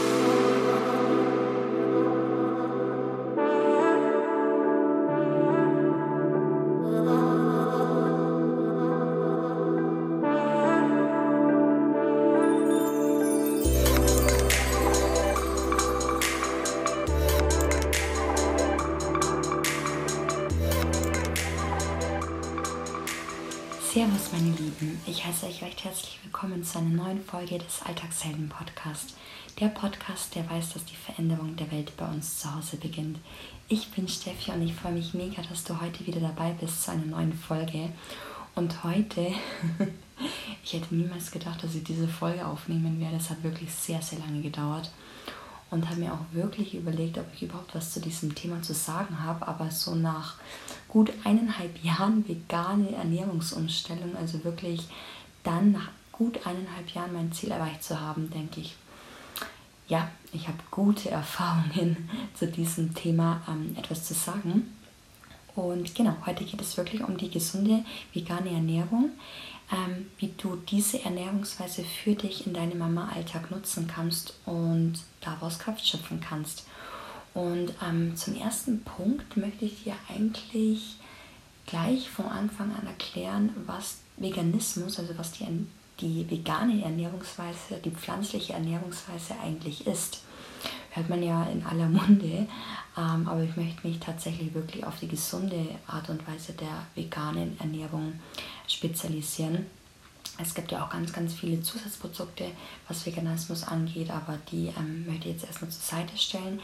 Oh. Servus, meine Lieben. Ich heiße euch recht herzlich willkommen zu einer neuen Folge des Alltagshelden Podcast. Der Podcast, der weiß, dass die Veränderung der Welt bei uns zu Hause beginnt. Ich bin Steffi und ich freue mich mega, dass du heute wieder dabei bist zu einer neuen Folge. Und heute, ich hätte niemals gedacht, dass ich diese Folge aufnehmen werde. Es hat wirklich sehr, sehr lange gedauert und habe mir auch wirklich überlegt, ob ich überhaupt was zu diesem Thema zu sagen habe. Aber so nach gut eineinhalb Jahren vegane Ernährungsumstellung, also wirklich dann nach gut eineinhalb Jahren mein Ziel erreicht zu haben, denke ich, ja, ich habe gute Erfahrungen zu diesem Thema ähm, etwas zu sagen. Und genau, heute geht es wirklich um die gesunde vegane Ernährung ähm, wie du diese Ernährungsweise für dich in deinem Mama-Alltag nutzen kannst und daraus Kraft schöpfen kannst. Und ähm, zum ersten Punkt möchte ich dir eigentlich gleich von Anfang an erklären, was Veganismus, also was die, die vegane Ernährungsweise, die pflanzliche Ernährungsweise eigentlich ist. Hört man ja in aller Munde, ähm, aber ich möchte mich tatsächlich wirklich auf die gesunde Art und Weise der veganen Ernährung spezialisieren. Es gibt ja auch ganz, ganz viele Zusatzprodukte, was Veganismus angeht, aber die ähm, möchte ich jetzt erstmal zur Seite stellen.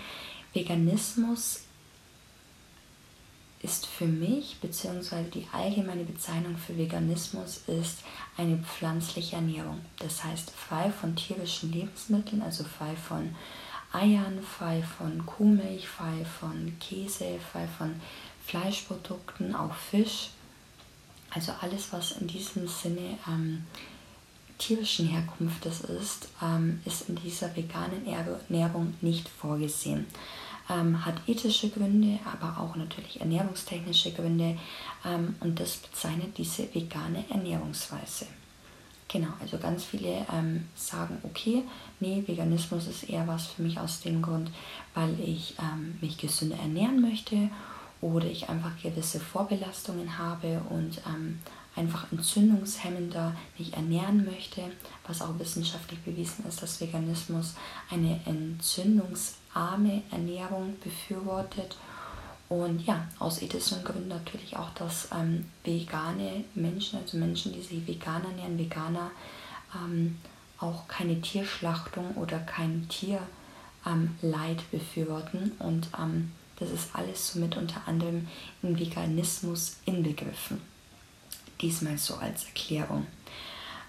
Veganismus ist für mich, beziehungsweise die allgemeine Bezeichnung für Veganismus ist eine pflanzliche Ernährung. Das heißt frei von tierischen Lebensmitteln, also frei von Eiern, frei von Kuhmilch, frei von Käse, frei von Fleischprodukten, auch Fisch also alles, was in diesem Sinne ähm, tierischen Herkunftes ist, ähm, ist in dieser veganen Ernährung nicht vorgesehen. Ähm, hat ethische Gründe, aber auch natürlich ernährungstechnische Gründe ähm, und das bezeichnet diese vegane Ernährungsweise. Genau, also ganz viele ähm, sagen, okay, nee, Veganismus ist eher was für mich aus dem Grund, weil ich ähm, mich gesünder ernähren möchte oder ich einfach gewisse Vorbelastungen habe und ähm, einfach entzündungshemmender mich ernähren möchte, was auch wissenschaftlich bewiesen ist, dass Veganismus eine entzündungsarme Ernährung befürwortet. Und ja, aus ethischen Gründen natürlich auch, dass ähm, vegane Menschen, also Menschen, die sich vegan ernähren, Veganer, ähm, auch keine Tierschlachtung oder kein Tierleid ähm, befürworten. Und ähm, das ist alles somit unter anderem im Veganismus inbegriffen. Diesmal so als Erklärung.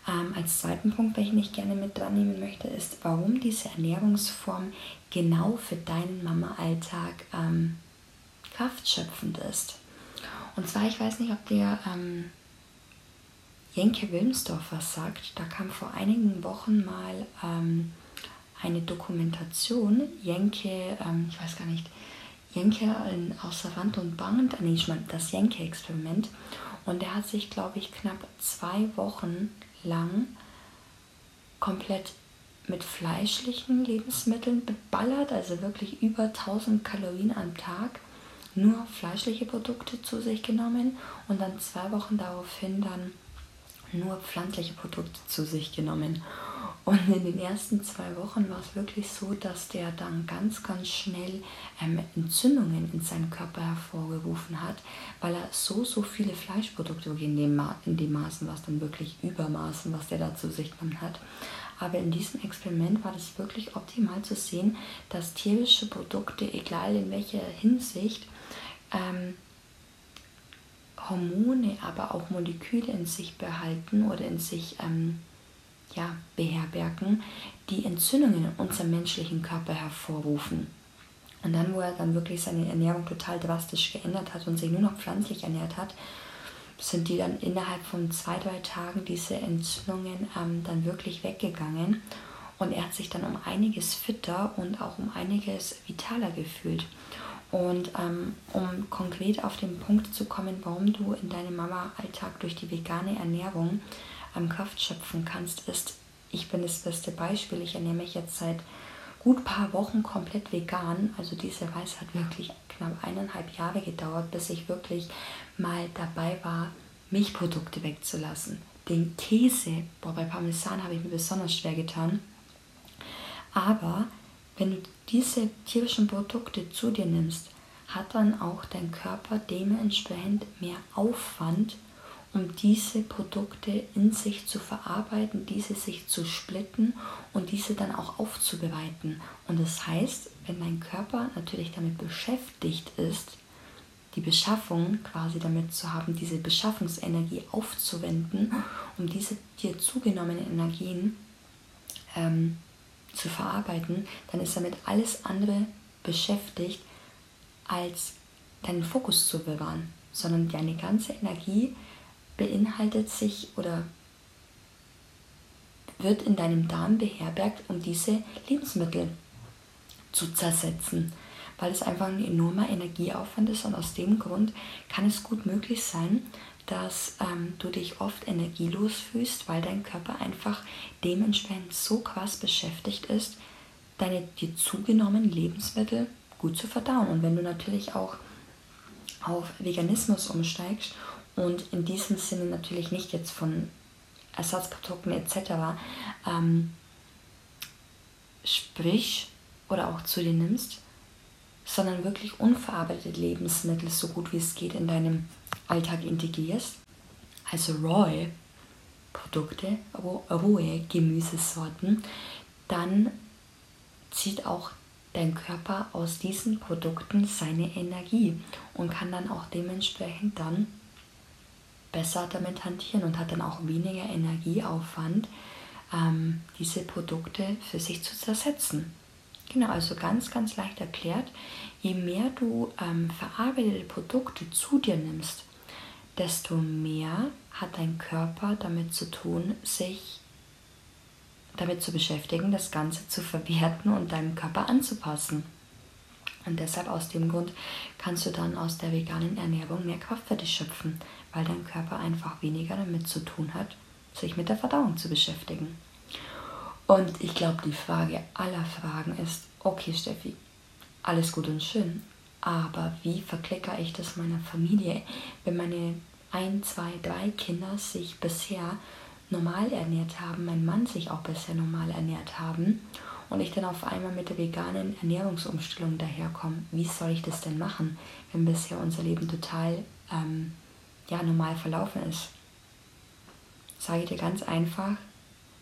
Ähm, als zweiten Punkt, welchen ich gerne mit dran nehmen möchte, ist, warum diese Ernährungsform genau für deinen Mama-Alltag ähm, kraftschöpfend ist. Und zwar, ich weiß nicht, ob der ähm, Jenke Wilmsdorf was sagt. Da kam vor einigen Wochen mal ähm, eine Dokumentation. Jenke, ähm, ich weiß gar nicht, Jenke in Außer Rand und Band, nee, ich meine das Jenke-Experiment. Und er hat sich, glaube ich, knapp zwei Wochen lang komplett mit fleischlichen Lebensmitteln beballert, also wirklich über 1000 Kalorien am Tag, nur fleischliche Produkte zu sich genommen und dann zwei Wochen daraufhin dann nur pflanzliche Produkte zu sich genommen. Und in den ersten zwei Wochen war es wirklich so, dass der dann ganz, ganz schnell ähm, Entzündungen in seinem Körper hervorgerufen hat, weil er so, so viele Fleischprodukte in dem, Ma in dem Maßen, was dann wirklich Übermaßen, was der da zu sich genommen hat. Aber in diesem Experiment war das wirklich optimal zu sehen, dass tierische Produkte, egal in welcher Hinsicht, ähm, Hormone, aber auch Moleküle in sich behalten oder in sich ähm, ja, beherbergen, die Entzündungen in unserem menschlichen Körper hervorrufen. Und dann, wo er dann wirklich seine Ernährung total drastisch geändert hat und sich nur noch pflanzlich ernährt hat, sind die dann innerhalb von zwei, drei Tagen diese Entzündungen ähm, dann wirklich weggegangen. Und er hat sich dann um einiges fitter und auch um einiges vitaler gefühlt. Und ähm, um konkret auf den Punkt zu kommen, warum du in deinem Mama-Alltag durch die vegane Ernährung ähm, Kraft schöpfen kannst, ist, ich bin das beste Beispiel. Ich ernähre mich jetzt seit gut paar Wochen komplett vegan. Also diese Reise hat wirklich knapp eineinhalb Jahre gedauert, bis ich wirklich mal dabei war, Milchprodukte wegzulassen. Den Käse, boah, bei Parmesan habe ich mir besonders schwer getan. Aber wenn du diese tierischen Produkte zu dir nimmst, hat dann auch dein Körper dementsprechend mehr Aufwand, um diese Produkte in sich zu verarbeiten, diese sich zu splitten und diese dann auch aufzubereiten. Und das heißt, wenn dein Körper natürlich damit beschäftigt ist, die Beschaffung quasi damit zu haben, diese Beschaffungsenergie aufzuwenden, um diese dir zugenommenen Energien ähm, zu verarbeiten, dann ist damit alles andere beschäftigt, als deinen Fokus zu bewahren, sondern deine ganze Energie beinhaltet sich oder wird in deinem Darm beherbergt, um diese Lebensmittel zu zersetzen, weil es einfach ein enormer Energieaufwand ist und aus dem Grund kann es gut möglich sein, dass ähm, du dich oft energielos fühlst, weil dein Körper einfach dementsprechend so krass beschäftigt ist, deine dir zugenommenen Lebensmittel gut zu verdauen. Und wenn du natürlich auch auf Veganismus umsteigst und in diesem Sinne natürlich nicht jetzt von Ersatzprodukten etc. Ähm, sprich oder auch zu dir nimmst, sondern wirklich unverarbeitete Lebensmittel so gut wie es geht in deinem Alltag integrierst, also raw Produkte, rohe Gemüsesorten, dann zieht auch dein Körper aus diesen Produkten seine Energie und kann dann auch dementsprechend dann besser damit hantieren und hat dann auch weniger Energieaufwand, ähm, diese Produkte für sich zu zersetzen. Genau, also ganz, ganz leicht erklärt, je mehr du ähm, verarbeitete Produkte zu dir nimmst, desto mehr hat dein Körper damit zu tun, sich damit zu beschäftigen, das Ganze zu verwerten und deinem Körper anzupassen. Und deshalb aus dem Grund kannst du dann aus der veganen Ernährung mehr Kraft für dich schöpfen, weil dein Körper einfach weniger damit zu tun hat, sich mit der Verdauung zu beschäftigen. Und ich glaube, die Frage aller Fragen ist, okay Steffi, alles gut und schön, aber wie verklickere ich das meiner Familie, wenn meine ein, zwei, drei Kinder sich bisher normal ernährt haben, mein Mann sich auch bisher normal ernährt haben und ich dann auf einmal mit der veganen Ernährungsumstellung daherkomme, wie soll ich das denn machen, wenn bisher unser Leben total ähm, ja, normal verlaufen ist? Sage ich dir ganz einfach,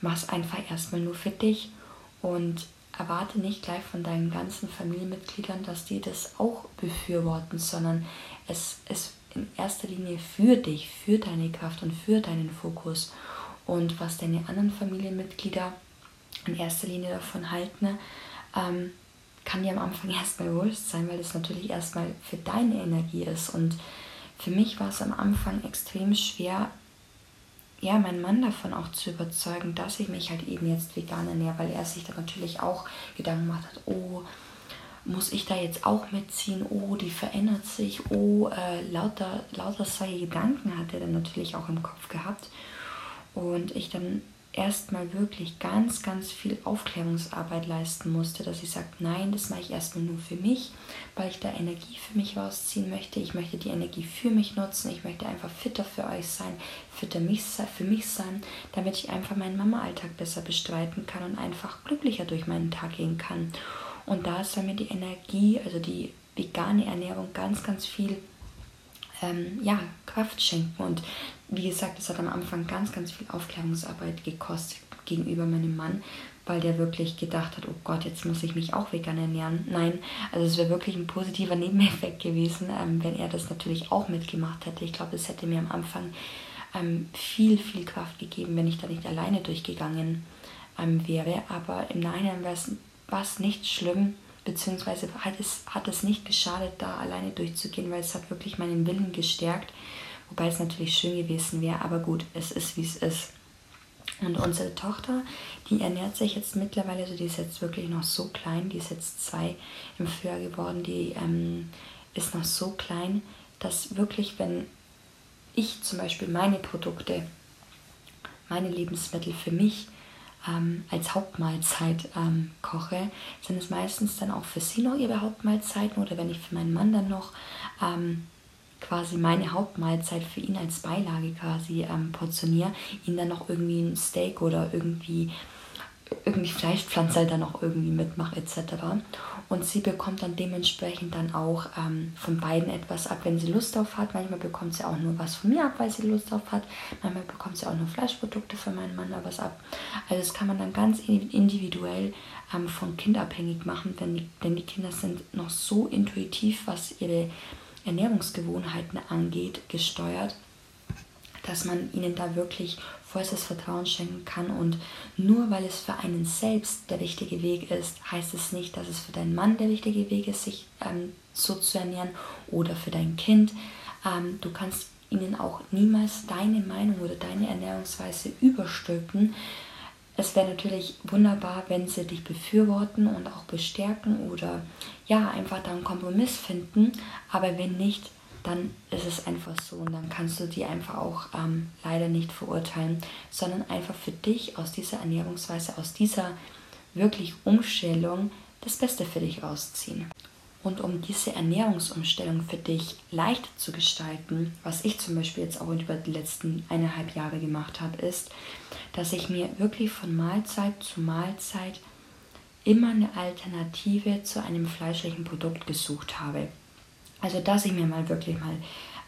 mach es einfach erstmal nur für dich und erwarte nicht gleich von deinen ganzen Familienmitgliedern, dass die das auch befürworten, sondern es ist in erster Linie für dich, für deine Kraft und für deinen Fokus. Und was deine anderen Familienmitglieder in erster Linie davon halten, ähm, kann dir am Anfang erstmal wurscht sein, weil es natürlich erstmal für deine Energie ist. Und für mich war es am Anfang extrem schwer, ja, meinen Mann davon auch zu überzeugen, dass ich mich halt eben jetzt vegan ernähre, weil er sich da natürlich auch Gedanken gemacht hat, oh, muss ich da jetzt auch mitziehen? Oh, die verändert sich. Oh, äh, lauter, lauter solche Gedanken hat er dann natürlich auch im Kopf gehabt. Und ich dann erstmal wirklich ganz, ganz viel Aufklärungsarbeit leisten musste, dass ich sage, nein, das mache ich erstmal nur für mich, weil ich da Energie für mich rausziehen möchte. Ich möchte die Energie für mich nutzen. Ich möchte einfach fitter für euch sein, fitter für mich sein, damit ich einfach meinen Mama-Alltag besser bestreiten kann und einfach glücklicher durch meinen Tag gehen kann. Und da soll mir die Energie, also die vegane Ernährung ganz, ganz viel ähm, ja, Kraft schenken. Und wie gesagt, es hat am Anfang ganz, ganz viel Aufklärungsarbeit gekostet gegenüber meinem Mann, weil der wirklich gedacht hat, oh Gott, jetzt muss ich mich auch vegan ernähren. Nein, also es wäre wirklich ein positiver Nebeneffekt gewesen, ähm, wenn er das natürlich auch mitgemacht hätte. Ich glaube, es hätte mir am Anfang ähm, viel, viel Kraft gegeben, wenn ich da nicht alleine durchgegangen ähm, wäre. Aber im Nachhinein war es nicht schlimm, beziehungsweise hat es, hat es nicht geschadet, da alleine durchzugehen, weil es hat wirklich meinen Willen gestärkt, wobei es natürlich schön gewesen wäre, aber gut, es ist wie es ist. Und unsere Tochter, die ernährt sich jetzt mittlerweile, also die ist jetzt wirklich noch so klein, die ist jetzt zwei im Frühjahr geworden, die ähm, ist noch so klein, dass wirklich, wenn ich zum Beispiel meine Produkte, meine Lebensmittel für mich ähm, als Hauptmahlzeit ähm, koche, sind es meistens dann auch für sie noch ihre Hauptmahlzeiten oder wenn ich für meinen Mann dann noch ähm, quasi meine Hauptmahlzeit für ihn als Beilage quasi ähm, portioniere, ihn dann noch irgendwie ein Steak oder irgendwie irgendwie Fleischpflanze dann auch irgendwie mitmache etc. Und sie bekommt dann dementsprechend dann auch ähm, von beiden etwas ab, wenn sie Lust drauf hat. Manchmal bekommt sie auch nur was von mir ab, weil sie Lust drauf hat. Manchmal bekommt sie auch nur Fleischprodukte von meinem Mann was ab. Also das kann man dann ganz individuell ähm, vom Kind abhängig machen, denn die, denn die Kinder sind noch so intuitiv, was ihre Ernährungsgewohnheiten angeht, gesteuert, dass man ihnen da wirklich vollstes Vertrauen schenken kann. Und nur weil es für einen selbst der richtige Weg ist, heißt es nicht, dass es für deinen Mann der richtige Weg ist, sich ähm, so zu ernähren oder für dein Kind. Ähm, du kannst ihnen auch niemals deine Meinung oder deine Ernährungsweise überstülpen. Es wäre natürlich wunderbar, wenn sie dich befürworten und auch bestärken oder ja, einfach da einen Kompromiss finden. Aber wenn nicht, dann ist es einfach so und dann kannst du die einfach auch ähm, leider nicht verurteilen, sondern einfach für dich aus dieser Ernährungsweise, aus dieser wirklich Umstellung das Beste für dich rausziehen. Und um diese Ernährungsumstellung für dich leicht zu gestalten, was ich zum Beispiel jetzt auch über die letzten eineinhalb Jahre gemacht habe, ist, dass ich mir wirklich von Mahlzeit zu Mahlzeit immer eine Alternative zu einem fleischlichen Produkt gesucht habe. Also dass ich mir mal wirklich mal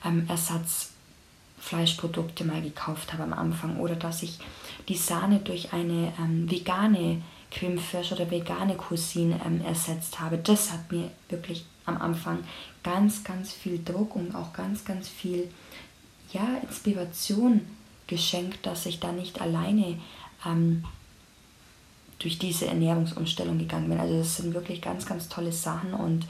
ähm, Ersatzfleischprodukte mal gekauft habe am Anfang oder dass ich die Sahne durch eine ähm, vegane Creme oder vegane Cousine ähm, ersetzt habe. Das hat mir wirklich am Anfang ganz, ganz viel Druck und auch ganz, ganz viel ja, Inspiration geschenkt, dass ich da nicht alleine ähm, durch diese Ernährungsumstellung gegangen bin. Also das sind wirklich ganz, ganz tolle Sachen und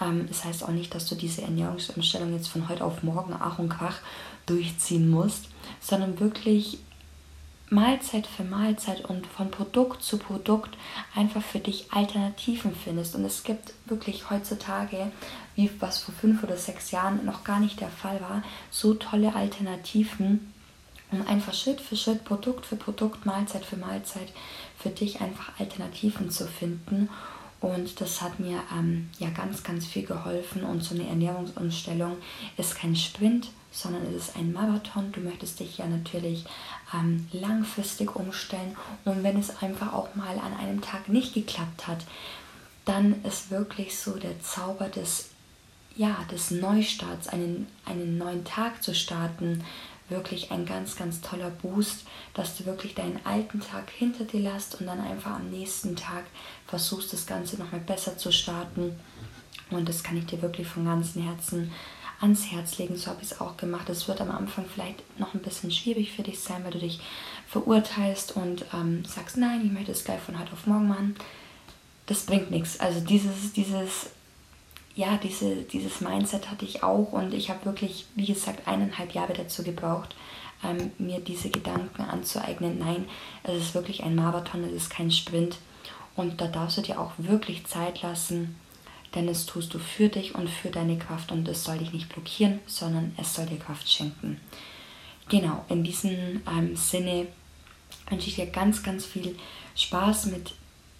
ähm, das heißt auch nicht, dass du diese Ernährungsumstellung jetzt von heute auf morgen Ach und Krach durchziehen musst, sondern wirklich Mahlzeit für Mahlzeit und von Produkt zu Produkt einfach für dich Alternativen findest. Und es gibt wirklich heutzutage, wie was vor fünf oder sechs Jahren noch gar nicht der Fall war, so tolle Alternativen, um einfach Schritt für Schritt, Produkt für Produkt, Mahlzeit für Mahlzeit für dich einfach Alternativen zu finden. Und das hat mir ähm, ja ganz, ganz viel geholfen. Und so eine Ernährungsumstellung ist kein Sprint, sondern es ist ein Marathon. Du möchtest dich ja natürlich ähm, langfristig umstellen. Und wenn es einfach auch mal an einem Tag nicht geklappt hat, dann ist wirklich so der Zauber des, ja, des Neustarts, einen, einen neuen Tag zu starten, wirklich ein ganz, ganz toller Boost, dass du wirklich deinen alten Tag hinter dir lässt und dann einfach am nächsten Tag versuchst, das Ganze nochmal besser zu starten. Und das kann ich dir wirklich von ganzem Herzen ans Herz legen. So habe ich es auch gemacht. Es wird am Anfang vielleicht noch ein bisschen schwierig für dich sein, weil du dich verurteilst und ähm, sagst, nein, ich möchte es gleich von heute auf morgen machen. Das bringt nichts. Also dieses, dieses ja, diese, dieses Mindset hatte ich auch und ich habe wirklich, wie gesagt, eineinhalb Jahre dazu gebraucht, ähm, mir diese Gedanken anzueignen. Nein, es ist wirklich ein Marathon, es ist kein Sprint und da darfst du dir auch wirklich Zeit lassen, denn es tust du für dich und für deine Kraft und es soll dich nicht blockieren, sondern es soll dir Kraft schenken. Genau, in diesem ähm, Sinne wünsche ich dir ganz, ganz viel Spaß mit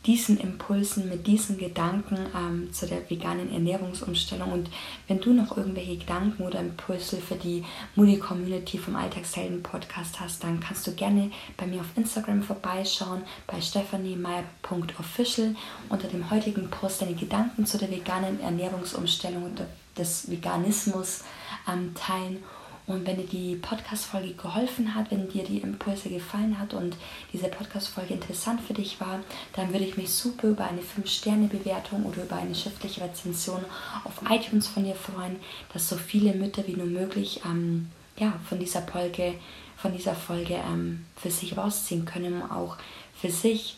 diesen Impulsen, mit diesen Gedanken ähm, zu der veganen Ernährungsumstellung. Und wenn du noch irgendwelche Gedanken oder Impulse für die Moody Community vom Alltagshelden Podcast hast, dann kannst du gerne bei mir auf Instagram vorbeischauen, bei stephaniemeier.official unter dem heutigen Post deine Gedanken zu der veganen Ernährungsumstellung und des Veganismus ähm, teilen. Und wenn dir die Podcast-Folge geholfen hat, wenn dir die Impulse gefallen hat und diese Podcast-Folge interessant für dich war, dann würde ich mich super über eine 5-Sterne-Bewertung oder über eine schriftliche Rezension auf iTunes von dir freuen, dass so viele Mütter wie nur möglich ähm, ja, von dieser Folge, von dieser Folge ähm, für sich rausziehen können, auch für sich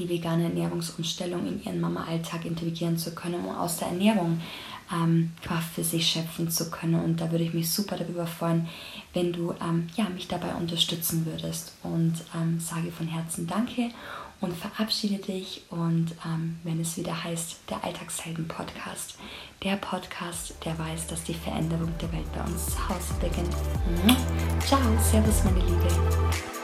die vegane Ernährungsumstellung in ihren Mama-Alltag integrieren zu können, um aus der Ernährung ähm, Kraft für sich schöpfen zu können. Und da würde ich mich super darüber freuen, wenn du ähm, ja, mich dabei unterstützen würdest. Und ähm, sage von Herzen Danke und verabschiede dich. Und ähm, wenn es wieder heißt, der Alltagshelden-Podcast, der Podcast, der weiß, dass die Veränderung der Welt bei uns zu Hause beginnt. Mhm. Ciao, Servus, meine Liebe.